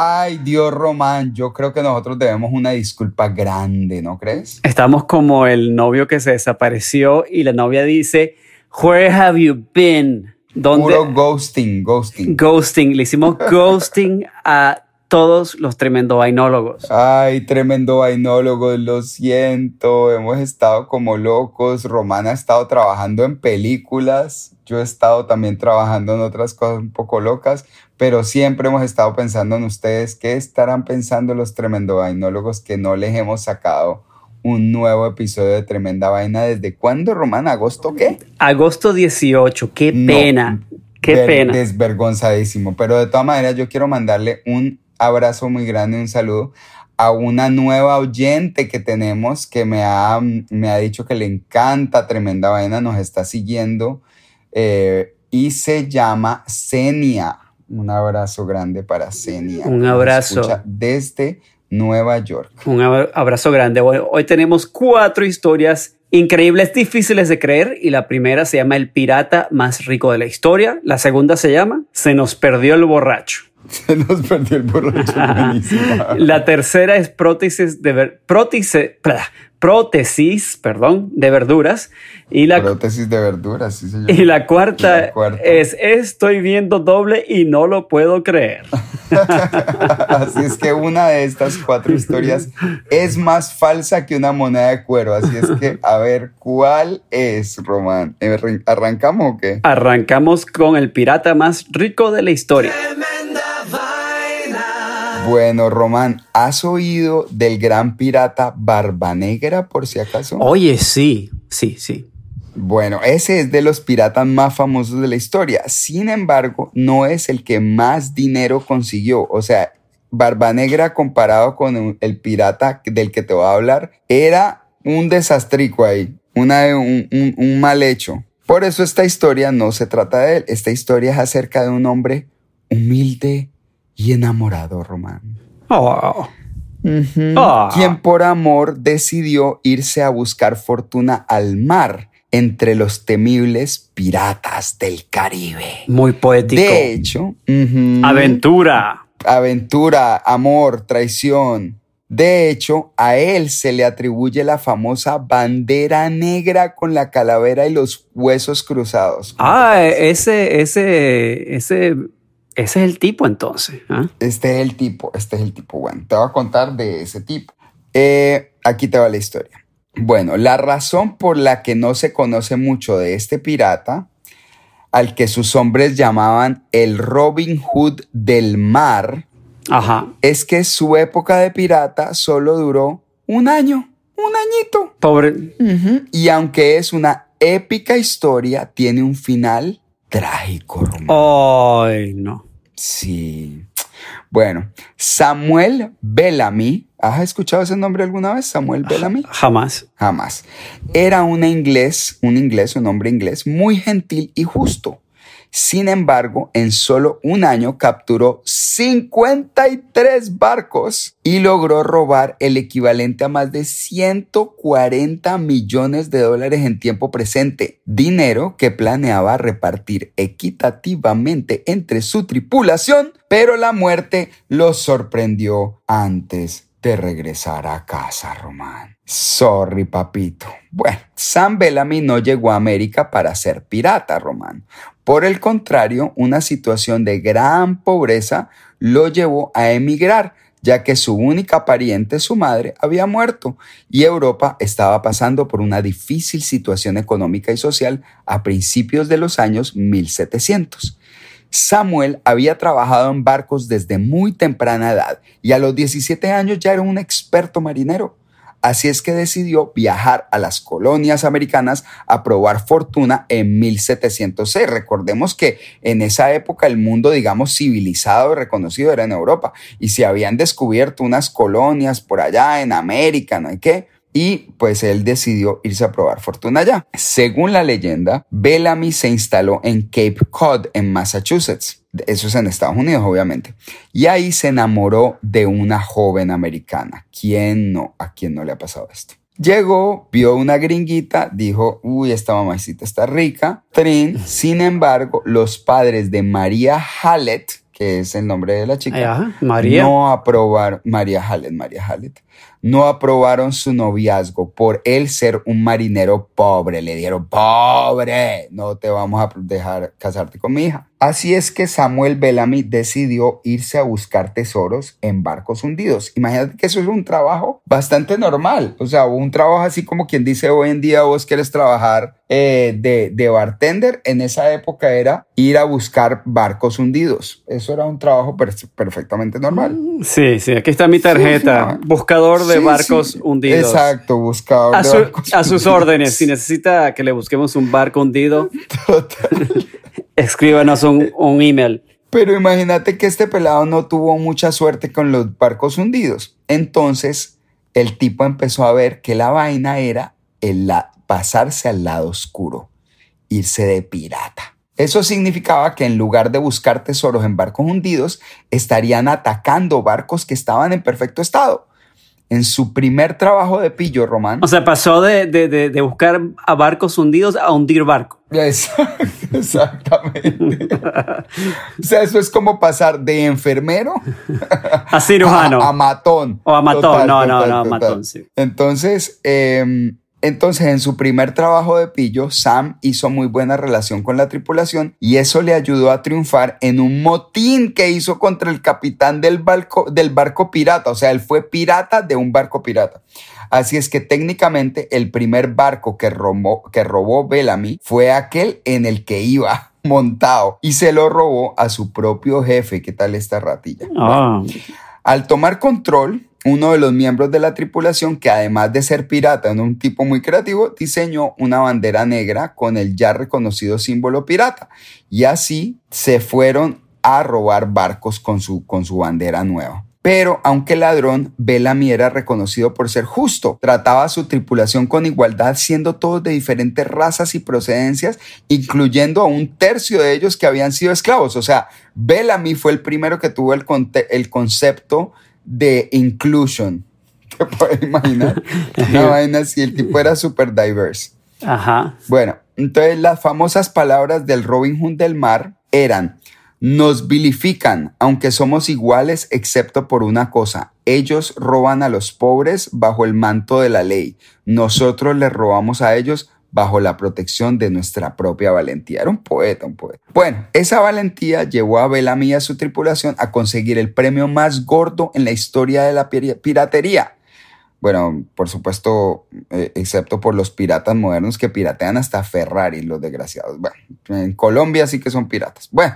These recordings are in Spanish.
Ay, Dios, Román, yo creo que nosotros debemos una disculpa grande, ¿no crees? Estamos como el novio que se desapareció y la novia dice, Where have you been? ¿Dónde? Puro ghosting, ghosting. Ghosting. Le hicimos ghosting a todos los tremendo vainólogos. Ay, tremendo vainólogo, lo siento, hemos estado como locos, Román ha estado trabajando en películas, yo he estado también trabajando en otras cosas un poco locas, pero siempre hemos estado pensando en ustedes, ¿qué estarán pensando los tremendo vainólogos que no les hemos sacado un nuevo episodio de Tremenda Vaina? ¿Desde cuándo, Román? ¿Agosto qué? Agosto 18, qué No, pena, qué pena. Desvergonzadísimo. Pero de todas maneras, yo quiero mandarle un abrazo muy grande, un saludo a una nueva oyente que tenemos que me ha, me ha dicho que le encanta Tremenda Vaina, nos está siguiendo eh, y se llama Senia. Un abrazo grande para Senia. Un abrazo. Desde Nueva York. Un abra- abrazo grande. Hoy, hoy tenemos cuatro historias increíbles, difíciles de creer. Y la primera se llama El pirata más rico de la historia. La segunda se llama Se nos perdió el borracho. Se nos perdió el borracho. La tercera es prótesis de ver- prótese- pra- prótesis, perdón, de verduras. Y la, Prótesis de verduras, sí señor. y la cuarta Y la cuarta. es Estoy viendo doble y no lo puedo creer. Así es que una de estas cuatro historias es más falsa que una moneda de cuero. Así es que, a ver, ¿cuál es, Román? ¿Arran- ¿Arrancamos o qué? Arrancamos con el pirata más rico de la historia. Bueno, Román, ¿has oído del gran pirata Barba Negra, por si acaso? Oye, sí, sí, sí. Bueno, ese es de los piratas más famosos de la historia. Sin embargo, no es el que más dinero consiguió. O sea, Barba Negra comparado con el pirata del que te voy a hablar, era un desastrico ahí, una, un, un- un mal hecho. Por eso esta historia no se trata de él. Esta historia es acerca de un hombre humilde y enamorado, Román. Oh. Ah. Quien por amor decidió irse a buscar fortuna al mar entre los temibles piratas del Caribe. muy poético. De hecho, Aventura. aventura, amor, traición. De hecho, a él se le atribuye la famosa bandera negra con la calavera y los huesos cruzados. Ah, ese, ese, ese, ese es el tipo entonces. ¿ah? Este es el tipo, este es el tipo. Bueno, te voy a contar de ese tipo. Eh, aquí te va la historia. Bueno, la razón por la que no se conoce mucho de este pirata, al que sus hombres llamaban el Robin Hood del mar, Ajá. es que su época de pirata solo duró un año, un añito. Pobre. Y aunque es una épica historia, tiene un final trágico. Ay, no. Sí. Bueno, Samuel Bellamy. ¿Has escuchado ese nombre alguna vez? Samuel Bellamy. Jamás. Jamás. Era un inglés, un inglés, un hombre inglés muy gentil y justo. Sin embargo, en solo un año capturó 53 barcos y logró robar el equivalente a más de 140 millones de dólares en tiempo presente, dinero que planeaba repartir equitativamente entre su tripulación, pero la muerte los sorprendió antes de regresar a casa, Román. Sorry, papito. Bueno, Sam Bellamy no llegó a América para ser pirata, Román. Por el contrario, una situación de gran pobreza lo llevó a emigrar. ya que su única pariente, su madre, había muerto y Europa estaba pasando por una difícil situación económica y social a principios de los años 1700. Samuel había trabajado en barcos desde muy temprana edad y a los 17 años ya era un experto marinero. Así es que decidió viajar a las colonias americanas a probar fortuna en 1706. Recordemos que en esa época el mundo, digamos, civilizado y reconocido era en Europa y se habían descubierto unas colonias por allá en América, ¿no hay qué? Y pues él decidió irse a probar fortuna allá. Según la leyenda, Bellamy se instaló en Cape Cod, en Massachusetts. Eso es en Estados Unidos, obviamente. Y ahí se enamoró de una joven americana. ¿Quién no? ¿A quién no le ha pasado esto? Llegó, vio una gringuita, dijo, uy, esta mamacita está rica. Trin, sin embargo, los padres de María Hallett, que es el nombre de la chica, María. no aprobaron, María Hallett, María Hallett, no aprobaron su noviazgo por él ser un marinero pobre. Le dieron, pobre, no te vamos a dejar casarte con mi hija. Así es que Samuel Bellamy decidió irse a buscar tesoros en barcos hundidos. Imagínate que eso es un trabajo bastante normal. O sea, un trabajo así como quien dice hoy en día vos quieres trabajar eh, de, de bartender. En esa época era ir a buscar barcos hundidos. Eso era un trabajo perfectamente normal. Sí, sí, aquí está mi tarjeta. Buscador de barcos hundidos. Exacto, buscador a, de barcos a sus órdenes. Si necesita que le busquemos un barco hundido, escríbanos un, un email. Pero imagínate que este pelado no tuvo mucha suerte con los barcos hundidos. Entonces, el tipo empezó a ver que la vaina era el la pasarse al lado oscuro, irse de pirata. Eso significaba que en lugar de buscar tesoros en barcos hundidos, estarían atacando barcos que estaban en perfecto estado. En su primer trabajo de pillo, Román. O sea, pasó de, de, de, buscar a barcos hundidos a hundir barco. exactamente. o sea, eso es como pasar de enfermero a cirujano. A, matón. O a matón, no, no, no, a matón, sí. Entonces, eh, entonces, en su primer trabajo de pillo, Sam hizo muy buena relación con la tripulación y eso le ayudó a triunfar en un motín que hizo contra el capitán del barco, del barco pirata. O sea, él fue pirata de un barco pirata. Así es que técnicamente el primer barco que robó, que robó Bellamy fue aquel en el que iba montado y se lo robó a su propio jefe. ¿Qué tal esta ratilla? Ah. al tomar control, uno de los miembros de la tripulación, que además de ser pirata, un tipo muy creativo, diseñó una bandera negra con el ya reconocido símbolo pirata. Y así se fueron a robar barcos con su, con su bandera nueva. Pero aunque ladrón, Bellamy era reconocido por ser justo. Trataba a su tripulación con igualdad, siendo todos de diferentes razas y procedencias, incluyendo a un tercio de ellos que habían sido esclavos. O sea, Bellamy fue el primero que tuvo el, el concepto de inclusion. ¿Te puedes imaginar? Una vaina así, el tipo era súper diverse. Ajá. Bueno, entonces las famosas palabras del Robin Hood del mar eran, nos vilifican, aunque somos iguales excepto por una cosa. Ellos roban a los pobres bajo el manto de la ley. Nosotros les robamos a ellos bajo la protección de nuestra propia valentía. Era un poeta, un poeta. Bueno, esa valentía llevó a Bellamy y a su tripulación a conseguir el premio más gordo en la historia de la piratería. Bueno, por supuesto, eh, excepto por los piratas modernos que piratean hasta Ferrari, los desgraciados. Bueno, en Colombia sí que son piratas. Bueno,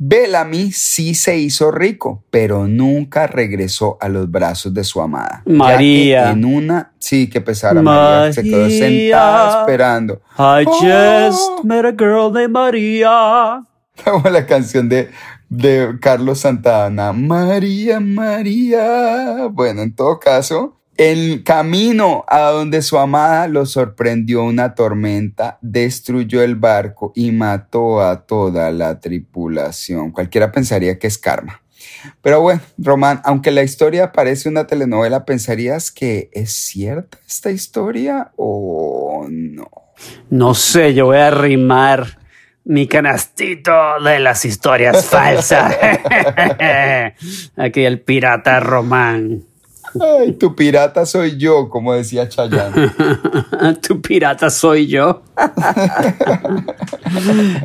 Bellamy sí se hizo rico, pero nunca regresó a los brazos de su amada. María. en una, sí, que pesara María. Se quedó sentada esperando. I just oh. met a girl named María. Como la canción de, de Carlos Santana. María, María. Bueno, en todo caso, el camino a donde su amada lo sorprendió una tormenta, destruyó el barco y mató a toda la tripulación. Cualquiera pensaría que es karma. Pero bueno, Román, aunque la historia parece una telenovela, ¿pensarías que es cierta esta historia o no? No sé, yo voy a arrimar mi canastito de las historias falsas. Aquí el pirata Román. Ay, tu pirata soy yo, como decía Chayanne. tu pirata soy yo.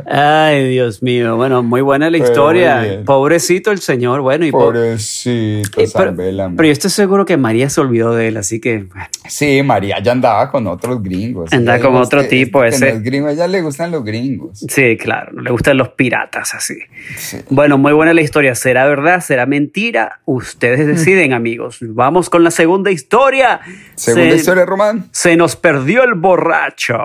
Ay, Dios mío. Bueno, muy buena la Pero historia. Pobrecito el señor. Bueno, y po- Pobrecito, eh, pero, pero yo estoy seguro que María se olvidó de él, así que bueno, Sí, María ya andaba con otros gringos. Andaba con otro "Es que- tipo, ese". no es gringo, a ella le gustan los gringos. sí, claro, no le gustan los piratas así. Sí. Bueno, muy buena la historia. ¿Será verdad? ¿Será mentira? Ustedes deciden, amigos. Vamos con la segunda historia. Segunda se, historia, Román. Se nos perdió el borracho.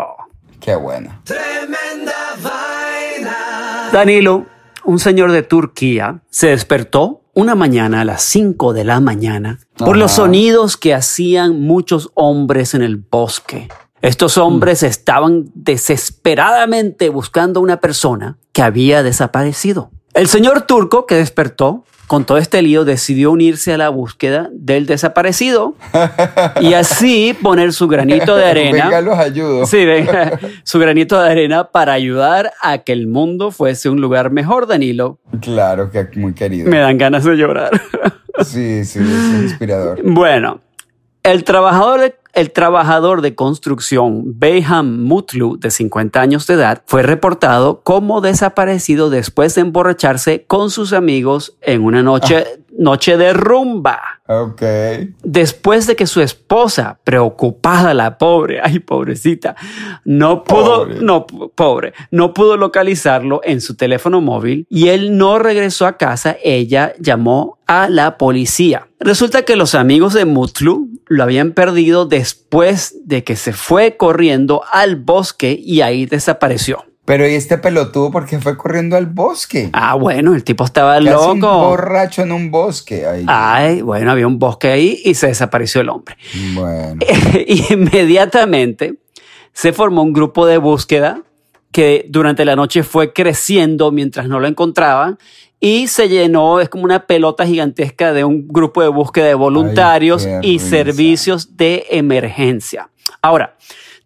Qué buena. Tremenda vaina. Danilo, un señor de Turquía, se despertó una mañana a las 5 de la mañana por Ajá. los sonidos que hacían muchos hombres en el bosque. Estos hombres estaban desesperadamente buscando a una persona que había desaparecido. El señor turco que despertó con todo este lío decidió unirse a la búsqueda del desaparecido y así poner su granito de arena. Venga, los ayudo. Sí, venga, su granito de arena para ayudar a que el mundo fuese un lugar mejor, Danilo. Claro que muy querido. Me dan ganas de llorar. Sí, sí, es inspirador. Bueno, el trabajador de, el trabajador de construcción Beyham Mutlu, de 50 años de edad, fue reportado como desaparecido después de emborracharse con sus amigos en una noche, noche de rumba. Ok. Después de que su esposa, preocupada, la pobre, ay pobrecita, no pudo, Pobre. no, pobre, no pudo localizarlo en su teléfono móvil y él no regresó a casa, ella llamó a la policía. Resulta que los amigos de Mutlu lo habían perdido después de que se fue corriendo al bosque y ahí desapareció. Pero ¿y este pelotudo por qué fue corriendo al bosque? Ah, bueno, el tipo estaba ¿Qué hace un loco. borracho en un bosque. Ay, Ay, bueno, había un bosque ahí y se desapareció el hombre. Bueno. inmediatamente se formó un grupo de búsqueda que durante la noche fue creciendo mientras no lo encontraban y se llenó, es como una pelota gigantesca de un grupo de búsqueda de voluntarios qué y risa. servicios de emergencia. Ahora,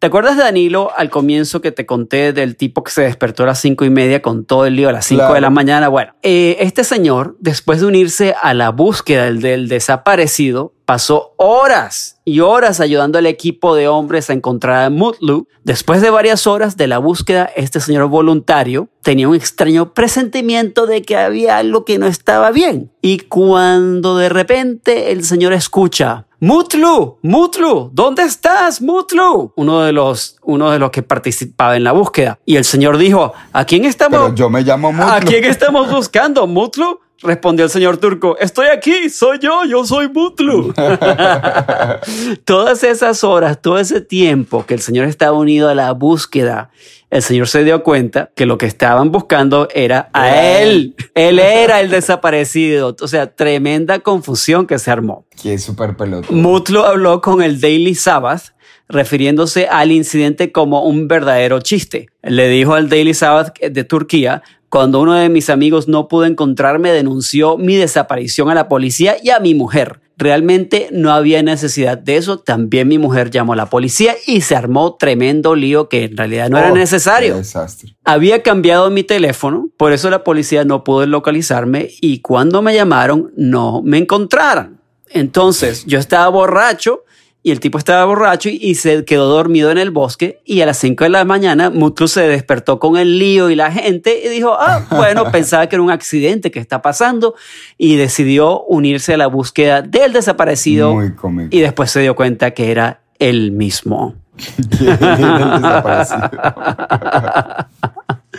¿te acuerdas, Danilo, al comienzo que te conté del tipo que se despertó a las cinco y media con todo el lío a las cinco Claro. de la mañana? Bueno, eh, este señor, después de unirse a la búsqueda del, del desaparecido, pasó horas y horas ayudando al equipo de hombres a encontrar a Mutlu. Después de varias horas de la búsqueda, este señor voluntario tenía un extraño presentimiento de que había algo que no estaba bien. Y cuando de repente el señor escucha, Mutlu, Mutlu, ¿dónde estás, Mutlu? Uno de los, uno de los que participaba en la búsqueda. Y el señor dijo, ¿a quién estamos? Pero yo me llamo Mutlu. ¿A quién estamos buscando, Mutlu? Respondió el señor turco, estoy aquí, soy yo, yo soy Mutlu. Todas esas horas, todo ese tiempo que el señor estaba unido a la búsqueda, el señor se dio cuenta que lo que estaban buscando era a él. Él era el desaparecido. O sea, tremenda confusión que se armó. Qué súper pelotudo. Mutlu habló con el Daily Sabbath refiriéndose al incidente como un verdadero chiste. Le dijo al Daily Sabbath de Turquía, cuando uno de mis amigos no pudo encontrarme, denunció mi desaparición a la policía y a mi mujer. Realmente no había necesidad de eso. También mi mujer llamó a la policía y se armó tremendo lío que en realidad no era Oh, necesario. Desastre. Había cambiado mi teléfono, por eso la policía no pudo localizarme y cuando me llamaron no me encontraron. Entonces yo estaba borracho y el tipo estaba borracho y, y se quedó dormido en el bosque y a las 5 de la mañana Mutlu se despertó con el lío y la gente y dijo, ah, bueno, pensaba que era un accidente que está pasando y decidió unirse a la búsqueda del desaparecido Muy cómico. y después se dio cuenta que era él mismo. El desaparecido.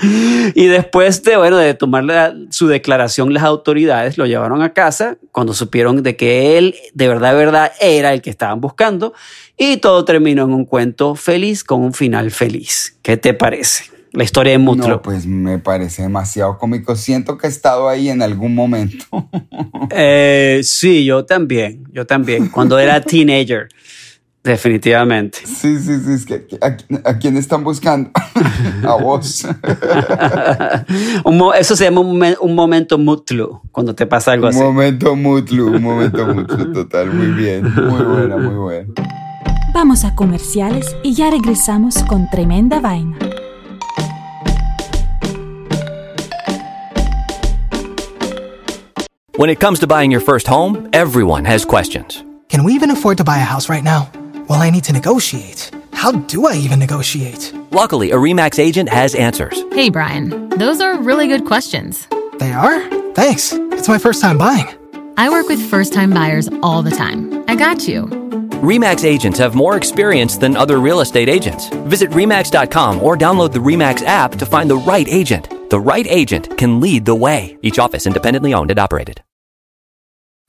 Y después de, bueno, de tomar la- su declaración, las autoridades lo llevaron a casa cuando supieron de que él de verdad, de verdad era el que estaban buscando y todo terminó en un cuento feliz con un final feliz. ¿Qué te parece? La historia de Mutlu. No, pues me parece demasiado cómico. Siento que he estado ahí en algún momento. Eh, sí, yo también, yo también, cuando era teenager, definitivamente. Sí, sí, sí. Es que, ¿a, a quién están buscando? a vos. Un eso se llama un, un momento Mutlu, cuando te pasa algo un así. momento mutlu, un momento mutlu. Total, muy bien. Muy buena, muy buena. Vamos a comerciales y ya regresamos con tremenda vaina. When it comes to buying your first home, everyone has questions. Can we even afford to buy a house right now? Well, I need to negotiate. How do I even negotiate? Luckily, a REMAX agent has answers. Hey, Brian, those are really good questions. They are? Thanks. It's my first time buying. I work with first time buyers all the time. I got you. REMAX agents have more experience than other real estate agents. Visit REMAX.com or download the REMAX app to find the right agent. The right agent can lead the way. Each office independently owned and operated.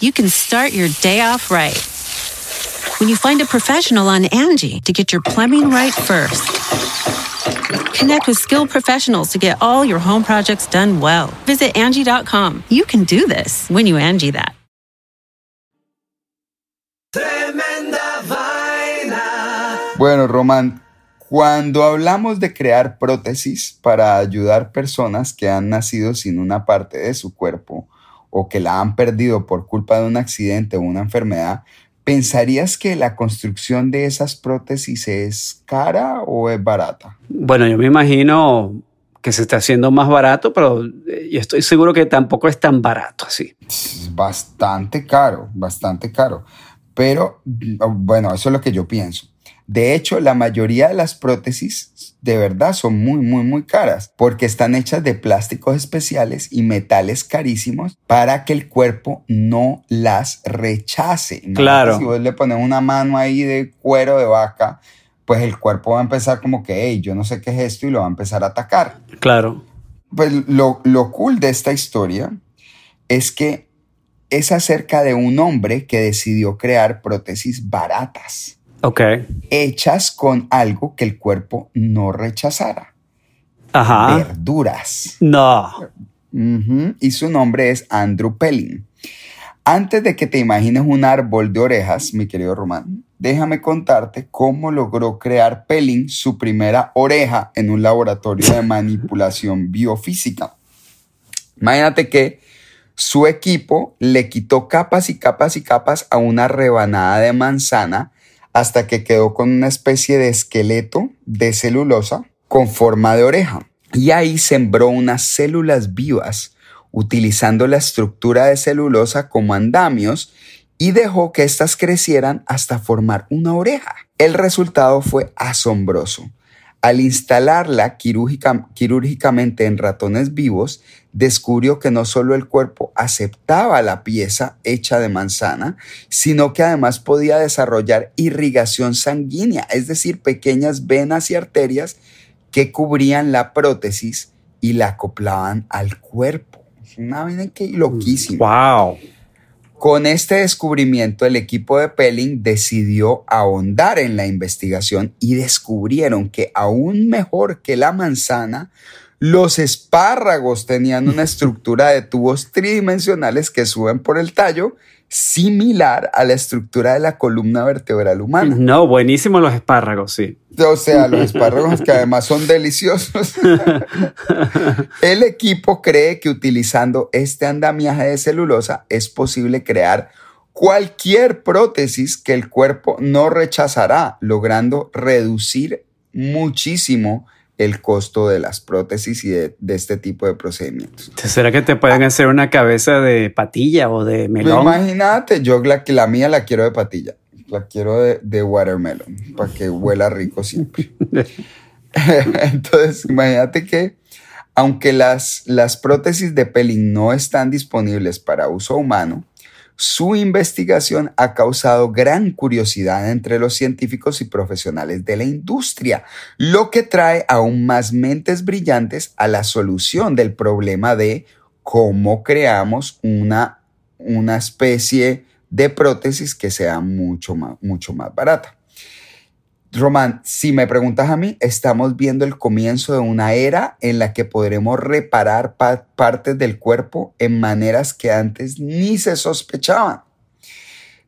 You can start your day off right. When you find a professional on Angie to get your plumbing right first. Connect with skilled professionals to get all your home projects done well. Visit Angie.com. You can do this when you Angie that. Tremenda vaina. Bueno, Román, cuando hablamos de crear prótesis para ayudar personas que han nacido sin una parte de su cuerpo o que la han perdido por culpa de un accidente o una enfermedad, ¿pensarías que la construcción de esas prótesis es cara o es barata? Bueno, yo me imagino que se está haciendo más barato, pero eh, yo estoy seguro que tampoco es tan barato así. Es bastante caro, bastante caro. Pero bueno, eso es lo que yo pienso. De hecho, la mayoría de las prótesis de verdad son muy, muy, muy caras porque están hechas de plásticos especiales y metales carísimos para que el cuerpo no las rechace. Claro. Si vos le pones una mano ahí de cuero de vaca, pues el cuerpo va a empezar como que, hey, yo no sé qué es esto y lo va a empezar a atacar. Claro. Pues lo, lo cool de esta historia es que es acerca de un hombre que decidió crear prótesis baratas. Ok. Hechas con algo que el cuerpo no rechazara. Ajá. Verduras. No. Y su nombre es Andrew Pelling. Antes de que te imagines un árbol de orejas, mi querido Román, déjame contarte cómo logró crear Pelling su primera oreja en un laboratorio de manipulación biofísica. Imagínate que su equipo le quitó capas y capas y capas a una rebanada de manzana hasta que quedó con una especie de esqueleto de celulosa con forma de oreja. Y ahí sembró unas células vivas utilizando la estructura de celulosa como andamios y dejó que éstas crecieran hasta formar una oreja. El resultado fue asombroso. Al instalarla quirúrgica- quirúrgicamente en ratones vivos, descubrió que no solo el cuerpo aceptaba la pieza hecha de manzana, sino que además podía desarrollar irrigación sanguínea, es decir, pequeñas venas y arterias que cubrían la prótesis y la acoplaban al cuerpo. Es una vaina que loquísima. Wow. Con este descubrimiento, el equipo de Pelling decidió ahondar en la investigación y descubrieron que aún mejor que la manzana, los espárragos tenían una estructura de tubos tridimensionales que suben por el tallo, similar a la estructura de la columna vertebral humana. No, buenísimos los espárragos, sí. O sea, los espárragos que además son deliciosos. El equipo cree que utilizando este andamiaje de celulosa es posible crear cualquier prótesis que el cuerpo no rechazará, logrando reducir muchísimo el costo de las prótesis y de, de este tipo de procedimientos. ¿Será que te pueden hacer una cabeza de patilla o de melón? Imagínate, yo la, la mía la quiero de patilla, la quiero de, de watermelon, para que huela rico siempre. Entonces, imagínate que aunque las, las prótesis de Pelling no están disponibles para uso humano, su investigación ha causado gran curiosidad entre los científicos y profesionales de la industria, lo que trae aún más mentes brillantes a la solución del problema de cómo creamos una, una especie de prótesis que sea mucho más, mucho más barata. Román, si me preguntas a mí, estamos viendo el comienzo de una era en la que podremos reparar pa partes del cuerpo en maneras que antes ni se sospechaban.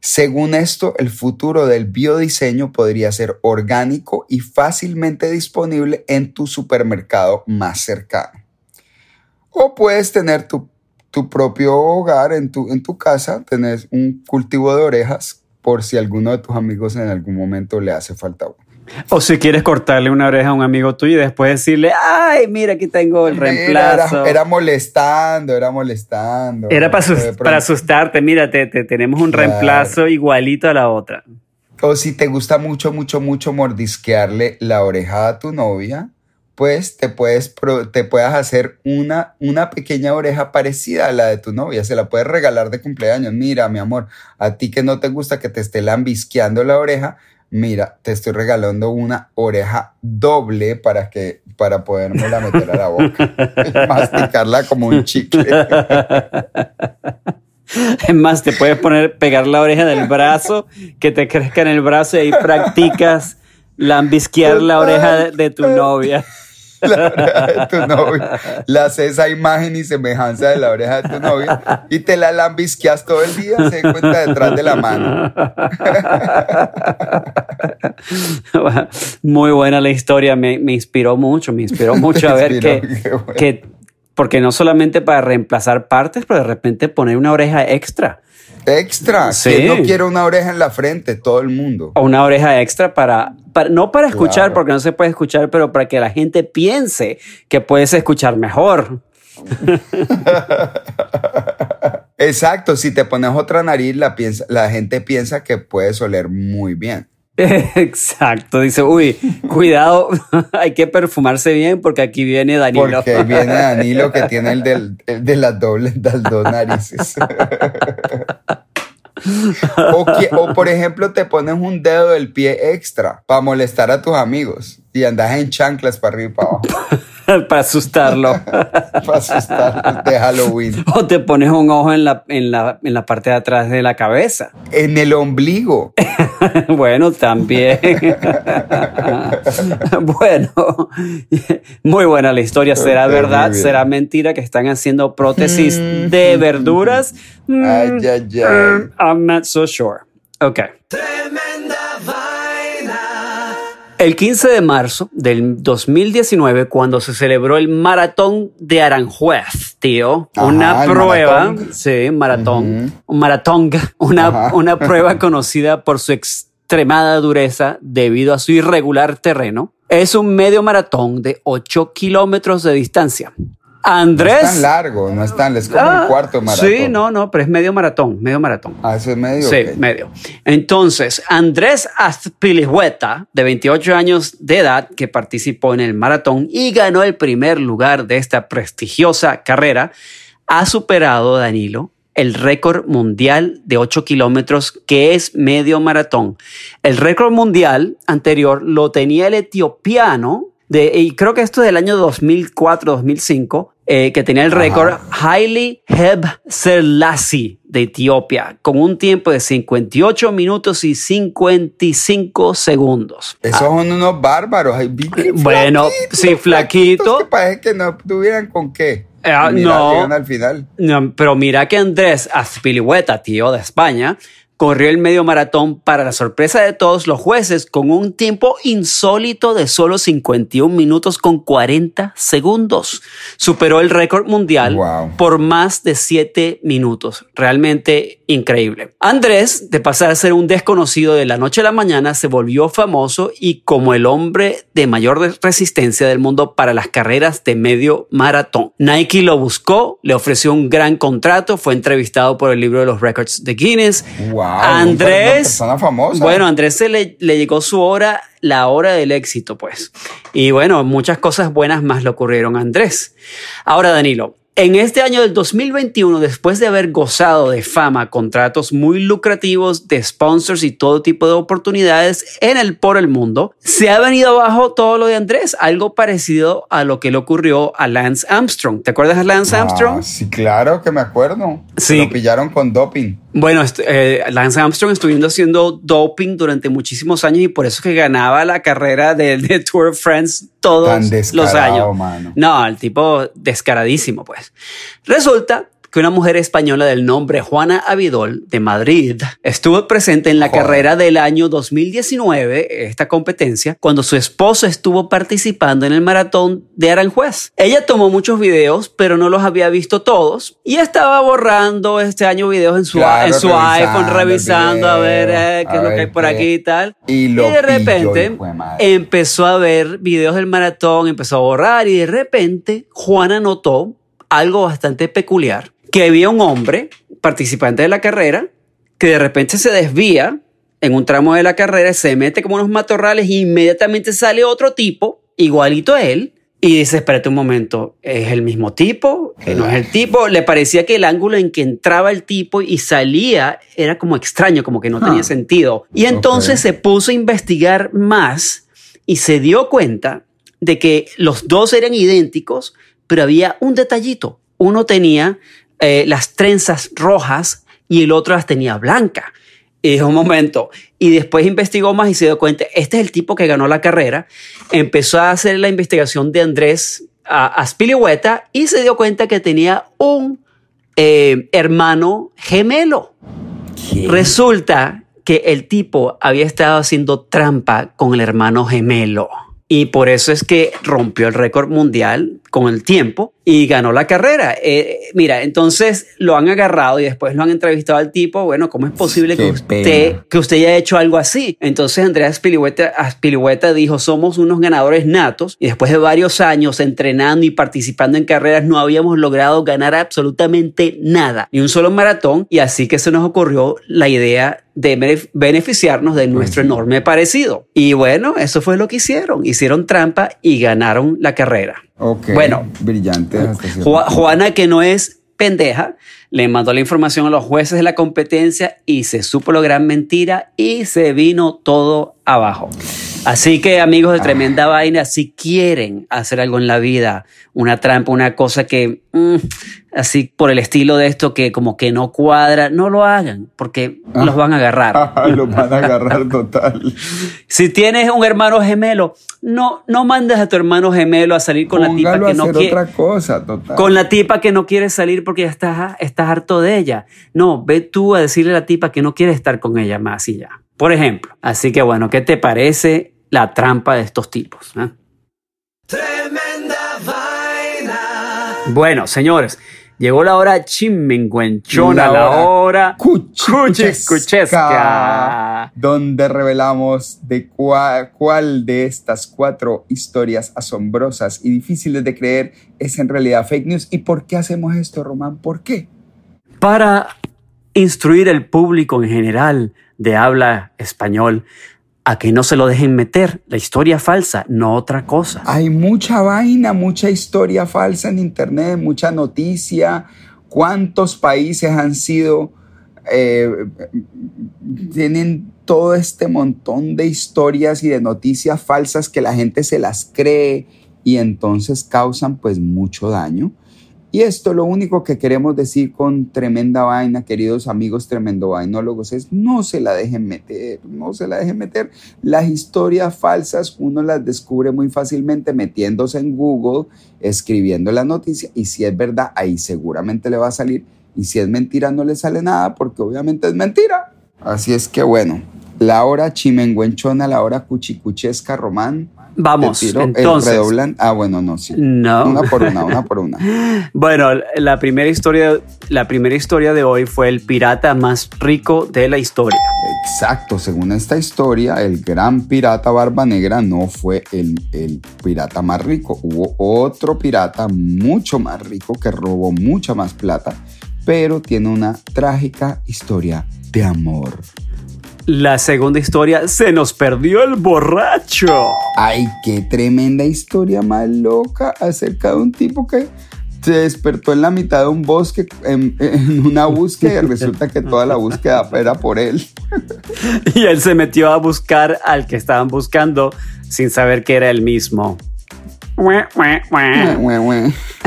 Según esto, el futuro del biodiseño podría ser orgánico y fácilmente disponible en tu supermercado más cercano. O puedes tener tu, tu propio hogar en tu, en tu casa, tener un cultivo de orejas por si alguno de tus amigos en algún momento le hace falta uno. O si quieres cortarle una oreja a un amigo tuyo y después decirle, ay, mira, aquí tengo el reemplazo. Era, era molestando, era molestando. Era para, para asustarte, mira, te, te, tenemos un claro. reemplazo igualito a la otra. O si te gusta mucho, mucho, mucho mordisquearle la oreja a tu novia, pues te puedes, te puedas hacer una, una pequeña oreja parecida a la de tu novia. Se la puedes regalar de cumpleaños. Mira, mi amor, a ti que no te gusta que te esté lambisqueando la oreja, mira, te estoy regalando una oreja doble para que para podérmela meter a la boca masticarla como un chicle. Es más, te puedes poner, pegar la oreja del brazo, que te crezca en el brazo y ahí practicas lambisquear la oreja de, de tu novia. La oreja de tu novia. Le haces esa imagen y semejanza de la oreja de tu novia y te la lambisqueas todo el día, se cuenta detrás de la mano. Muy buena la historia, me, me inspiró mucho, me inspiró mucho a ver que, bueno. que, porque no solamente para reemplazar partes, pero de repente poner una oreja extra. Extra. Sí. ¿Quién no quiere una oreja en la frente? Todo el mundo. O una oreja extra para, para no para escuchar, claro. porque no se puede escuchar, pero para que la gente piense que puedes escuchar mejor. Exacto. Si te pones otra nariz, la, piensa, la gente piensa que puedes oler muy bien. Exacto, dice, uy, cuidado, hay que perfumarse bien porque aquí viene Danilo. Porque viene Danilo que tiene el, del, el de las dobles, las narices. o, o, por ejemplo te pones un dedo del pie extra para molestar a tus amigos y andas en chanclas para arriba y para abajo. para asustarlo. para asustarlo de Halloween. O te pones un ojo en la, en, la, en la parte de atrás de la cabeza. En el ombligo. bueno, también. bueno, muy buena la historia. ¿Será okay, verdad? ¿Será mentira que están haciendo prótesis mm. de verduras? Ay, ay, ay. I'm not so sure. Ok. El 15 de marzo del 2019, cuando se celebró el maratón de Aranjuez, tío, Ajá, una prueba, maratón. sí, maratón, un maratón, una, Ajá. una prueba conocida por su extremada dureza debido a su irregular terreno, es un medio maratón de 8 kilómetros de distancia. Andrés. No es tan largo, no es tan, es como Ah, un cuarto maratón. Sí, no, no, pero es medio maratón, medio maratón. Ah, eso es medio. Sí, medio. Entonces, Andrés Azpilicueta, de 28 años de edad, que participó en el maratón y ganó el primer lugar de esta prestigiosa carrera, ha superado, Danilo, el récord mundial de 8 kilómetros, que es medio maratón. El récord mundial anterior lo tenía el etiopiano, de, y creo que esto es del año 2004-2005, eh, que tenía el récord Haile Heb Selassie de Etiopía, con un tiempo de 58 minutos y 55 segundos. Esos son unos bárbaros. ay, vi- Bueno, flaquitos, sí, flaquito. Que parece que no tuvieran con qué. Ah, Y mira, no. al final. No, pero mira que Andrés Azpilicueta, tío de España, corrió el medio maratón para la sorpresa de todos los jueces con un tiempo insólito de solo 51 minutos con 40 segundos. Superó el récord mundial por más de 7 minutos. Realmente increíble. Andrés, de pasar a ser un desconocido de la noche a la mañana, se volvió famoso y como el hombre de mayor resistencia del mundo para las carreras de medio maratón. Nike lo buscó, le ofreció un gran contrato, fue entrevistado por el libro de los records de Guinness. Wow, Andrés, una persona famosa. bueno, Andrés se le, le llegó su hora, la hora del éxito, pues. Y bueno, muchas cosas buenas más le ocurrieron a Andrés. Ahora, Danilo, en este año del 2021, después de haber gozado de fama, contratos muy lucrativos de sponsors y todo tipo de oportunidades en el por el mundo, se ha venido abajo todo lo de Andrés, algo parecido a lo que le ocurrió a Lance Armstrong. ¿Te acuerdas de Lance Ah, Armstrong? sí, claro que me acuerdo. Sí. Lo pillaron con doping. Bueno, eh, Lance Armstrong estuvo haciendo doping durante muchísimos años y por eso es que ganaba la carrera de, de Tour de France todos los años. mano. No, el tipo descaradísimo, pues. Resulta que una mujer española del nombre Juana Avidol de Madrid estuvo presente en la Joder. carrera del año 2019, esta competencia, cuando su esposo estuvo participando en el maratón de Aranjuez. Ella tomó muchos videos, pero no los había visto todos y estaba borrando este año videos en su, Claro, en su revisando iPhone, revisando a ver eh, qué a es lo que hay por qué. aquí y tal. Y lo de repente empezó a ver videos del maratón, empezó a borrar y de repente Juana notó algo bastante peculiar, que había un hombre participante de la carrera que de repente se desvía en un tramo de la carrera, se mete como unos matorrales y inmediatamente sale otro tipo igualito a él y dice, espérate un momento, ¿es el mismo tipo? ¿Que no es el tipo? Le parecía que el ángulo en que entraba el tipo y salía era como extraño, como que no tenía Ah. sentido. Y entonces se puso a investigar más y se dio cuenta de que los dos eran idénticos, pero había un detallito. Uno tenía eh, las trenzas rojas y el otro las tenía blancas. Y dijo un momento. Y después investigó más y se dio cuenta, este es el tipo que ganó la carrera. Empezó a hacer la investigación de Andrés a, y se dio cuenta que tenía un eh, hermano gemelo. Resulta que el tipo había estado haciendo trampa con el hermano gemelo. Y por eso es que rompió el récord mundial con el tiempo y ganó la carrera. Eh, mira, entonces lo han agarrado y después lo han entrevistado al tipo. Bueno, ¿cómo es posible que usted, pena. que usted haya hecho algo así? Entonces Andrea Aspilicueta dijo, somos unos ganadores natos y después de varios años entrenando y participando en carreras no habíamos logrado ganar absolutamente nada, ni un solo maratón y así que se nos ocurrió la idea de benef- beneficiarnos de nuestro enorme parecido. Y bueno, eso fue lo que hicieron. Hicieron trampa y ganaron la carrera. Ok. Bueno. Brillante. Ju- punto. Juana, que no es pendeja, le mandó la información a los jueces de la competencia y se supo la gran mentira y se vino todo abajo. Así que amigos de Tremenda Vaina, si quieren hacer algo en la vida, una trampa, una cosa que, mm, así por el estilo de esto que como que no cuadra, no lo hagan porque los van a agarrar. Lo van a agarrar total. Si tienes un hermano gemelo, no, no mandes a tu hermano gemelo a salir con la tipa Póngalo a que no hacer quiere. otra cosa, total. Con la tipa que no quiere salir porque ya estás, estás harto de ella. No, ve tú a decirle a la tipa que no quiere estar con ella más y ya. Por ejemplo. Así que bueno, ¿qué te parece la trampa de estos tipos? eh? Tremenda vaina. Bueno, señores, llegó la hora chimenguenchona, La la hora hora Cuchicuchesca, cuchicuchesca. donde revelamos de cua- cuál de estas cuatro historias asombrosas y difíciles de creer es en realidad fake news y por qué hacemos esto, Román, ¿por qué? Para instruir el público en general de habla español a que no se lo dejen meter la historia falsa, no otra cosa. Hay mucha vaina, mucha historia falsa en internet, mucha noticia. ¿Cuántos países han sido, eh, tienen todo este montón de historias y de noticias falsas que la gente se las cree y entonces causan pues mucho daño? Y esto lo único que queremos decir con tremenda vaina, queridos amigos tremendo vainólogos, es no se la dejen meter, no se la dejen meter. Las historias falsas uno las descubre muy fácilmente metiéndose en Google, escribiendo la noticia y si es verdad, ahí seguramente le va a salir. Y si es mentira, no le sale nada porque obviamente es mentira. Así es que bueno, la hora chimenguenchona, la hora cuchicuchesca román. Vamos, tiro entonces. redoblan. Ah, bueno, no, sí. No. Una por una, una por una. Bueno, la primera historia, la primera historia de hoy fue el pirata más rico de la historia. Exacto, según esta historia, el gran pirata Barba Negra no fue el, el pirata más rico. Hubo otro pirata mucho más rico que robó mucha más plata, pero tiene una trágica historia de amor. La segunda historia, se nos perdió el borracho. Ay, qué tremenda historia más loca acerca de un tipo que se despertó en la mitad de un bosque en, en una búsqueda y resulta que toda la búsqueda era por él. Y él se metió a buscar al que estaban buscando sin saber que era el mismo.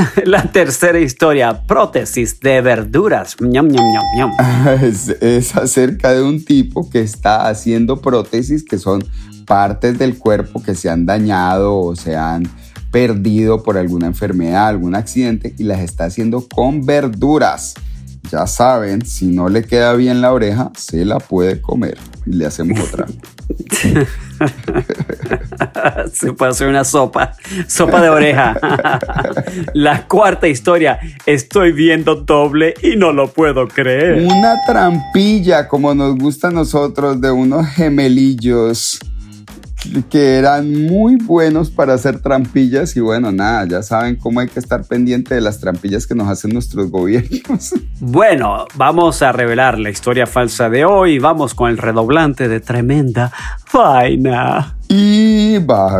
La tercera historia, prótesis de verduras. Ñam. Es, es acerca de un tipo que está haciendo prótesis que son partes del cuerpo que se han dañado o se han perdido por alguna enfermedad, algún accidente y las está haciendo con verduras. Ya saben, si no le queda bien la oreja, se la puede comer. Y le hacemos otra. Se puede hacer una sopa, sopa de oreja. La cuarta historia, estoy viendo doble y no lo puedo creer. Una trampilla, como nos gusta a nosotros, de unos gemelillos que eran muy buenos para hacer trampillas y bueno, nada, ya saben cómo hay que estar pendiente de las trampillas que nos hacen nuestros gobiernos. Bueno, vamos a revelar la historia falsa de hoy. Vamos con el redoblante de tremenda vaina. Y va.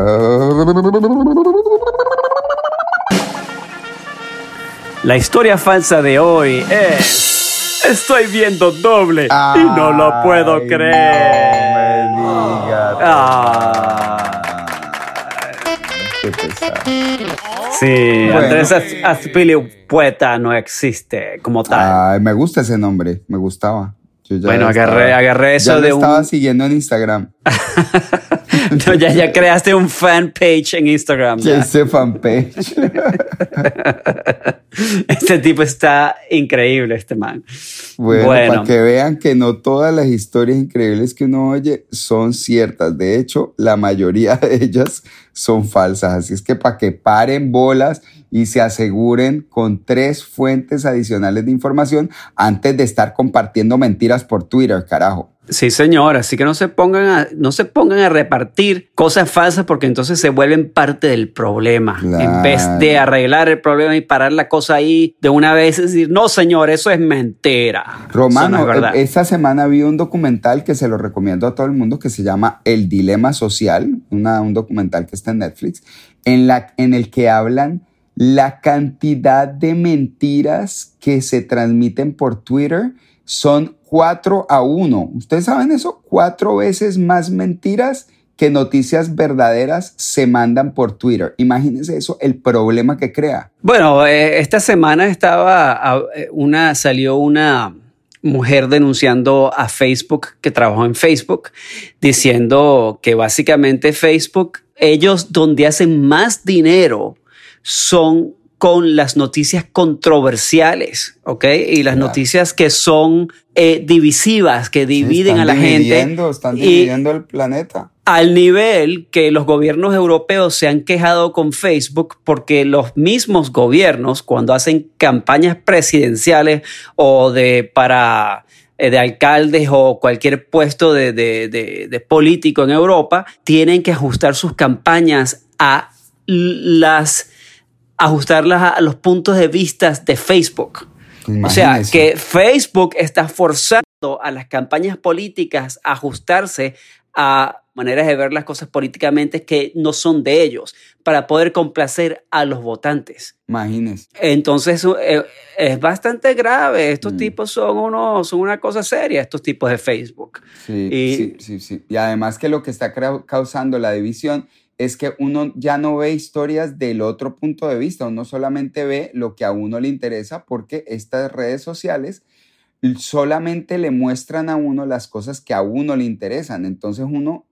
La historia falsa de hoy es... Estoy viendo doble y no lo puedo creer. Qué pesado. Sí, Bueno. Andrés Azpilicueta no existe como tal. Ay, me gusta ese nombre, me gustaba. Yo ya Bueno, estaba- agarré- agarré eso ya lo de un- estaba siguiendo en Instagram. No, ya, ya creaste un fanpage en Instagram. Ya. ese fanpage. Este tipo está increíble, este man. Bueno, Bueno. para que vean que no todas las historias increíbles que uno oye son ciertas. De hecho, la mayoría de ellas son falsas. Así es que para que paren bolas y se aseguren con tres fuentes adicionales de información antes de estar compartiendo mentiras por Twitter, carajo. Sí, señor. Así que no se pongan a, no se pongan a repartir cosas falsas porque entonces se vuelven parte del problema. En vez de arreglar el problema y parar la cosa ahí de una vez y decir, no, señor, eso es mentira. Romano, no es eh, esta semana vi un documental que se lo recomiendo a todo el mundo que se llama El Dilema Social, una- un documental que está en Netflix, en, la, en el que hablan la cantidad de mentiras que se transmiten por Twitter son 4 a 1. ¿Ustedes saben eso? Cuatro veces más mentiras que noticias verdaderas se mandan por Twitter. Imagínense eso, el problema que crea. Bueno, eh, esta semana estaba eh, una salió una mujer denunciando a Facebook que trabajó en Facebook diciendo que básicamente Facebook ellos donde hacen más dinero son con las noticias controversiales, ¿ok? Y las noticias que son eh, divisivas, que dividen a la gente. Están dividiendo el planeta. al nivel que los gobiernos europeos se han quejado con Facebook porque los mismos gobiernos cuando hacen campañas presidenciales o de para eh, de alcaldes o cualquier puesto de, de- de- de político en Europa tienen que ajustar sus campañas a las ajustarlas a- a los puntos de vista de Facebook. O sea, que Facebook está forzando a las campañas políticas a ajustarse a maneras de ver las cosas políticamente que no son de ellos para poder complacer a los votantes. Imagínense. Entonces eh, es bastante grave. Estos Mm. tipos son, unos, son una cosa seria, estos tipos de Facebook. Sí, Y- sí, sí, sí. Y además que lo que está causando la división es que uno ya no ve historias del otro punto de vista, uno solamente ve lo que a uno le interesa porque estas redes sociales solamente le muestran a uno las cosas que a uno le interesan. Entonces uno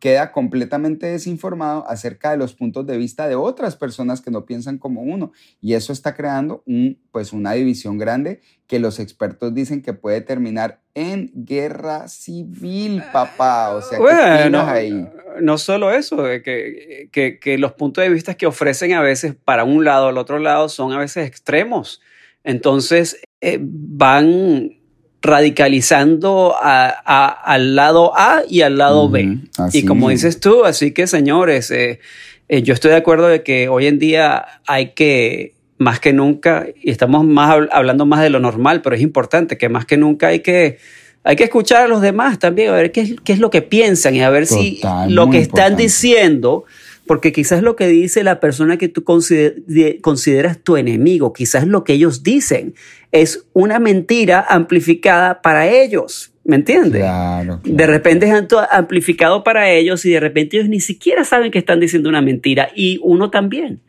queda completamente desinformado acerca de los puntos de vista de otras personas que no piensan como uno. Y eso está creando un, pues una división grande que los expertos dicen que puede terminar en guerra civil, papá. O sea, ¿qué Bueno, ahí? no solo eso, que, que los puntos de vista que ofrecen a veces para un lado o al otro lado son a veces extremos. Entonces eh, van radicalizando a- a- al lado A y al lado B. así Y como dices tú, así que señores, eh, eh, yo estoy de acuerdo de que hoy en día hay que, más que nunca, y estamos más habl- hablando más de lo normal, pero es importante que más que nunca hay que, hay que escuchar a los demás también, a ver qué es, qué es lo que piensan y a ver si lo que están diciendo, porque quizás lo que dice la persona que tú consider- de- consideras tu enemigo, quizás lo que ellos dicen es una mentira amplificada para ellos, ¿me entiendes? Claro, De repente es amplificado para ellos y de repente ellos ni siquiera saben que están diciendo una mentira y uno también.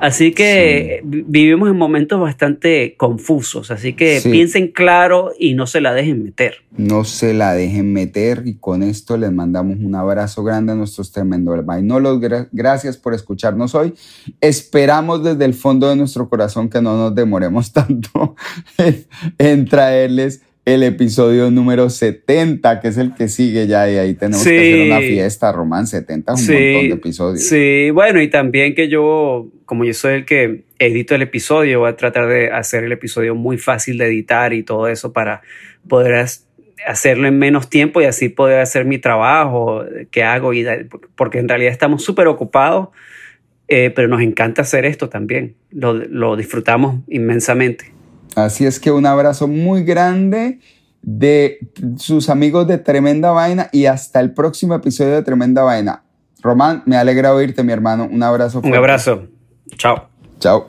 Así que vi- vivimos en momentos bastante confusos, así que Sí. piensen claro y no se la dejen meter. No se la dejen meter y con esto les mandamos un abrazo grande a nuestros tremendos vainolos. Gra- Gracias por escucharnos hoy. Esperamos desde el fondo de nuestro corazón que no nos demoremos tanto en, en traerles el episodio número 70, que es el que sigue ya y ahí tenemos que hacer una fiesta, Román. 70 es un montón de episodios. Sí, bueno, y también que yo, como yo soy el que edito el episodio, voy a tratar de hacer el episodio muy fácil de editar y todo eso para poder hacerlo en menos tiempo y así poder hacer mi trabajo que hago, y porque en realidad estamos súper ocupados, eh, pero nos encanta hacer esto también, lo, lo disfrutamos inmensamente. Así es que un abrazo muy grande de sus amigos de Tremenda Vaina y hasta el próximo episodio de Tremenda Vaina. Román, me alegra oírte, mi hermano. Un abrazo. Un fuerte. abrazo. Chao. Chao.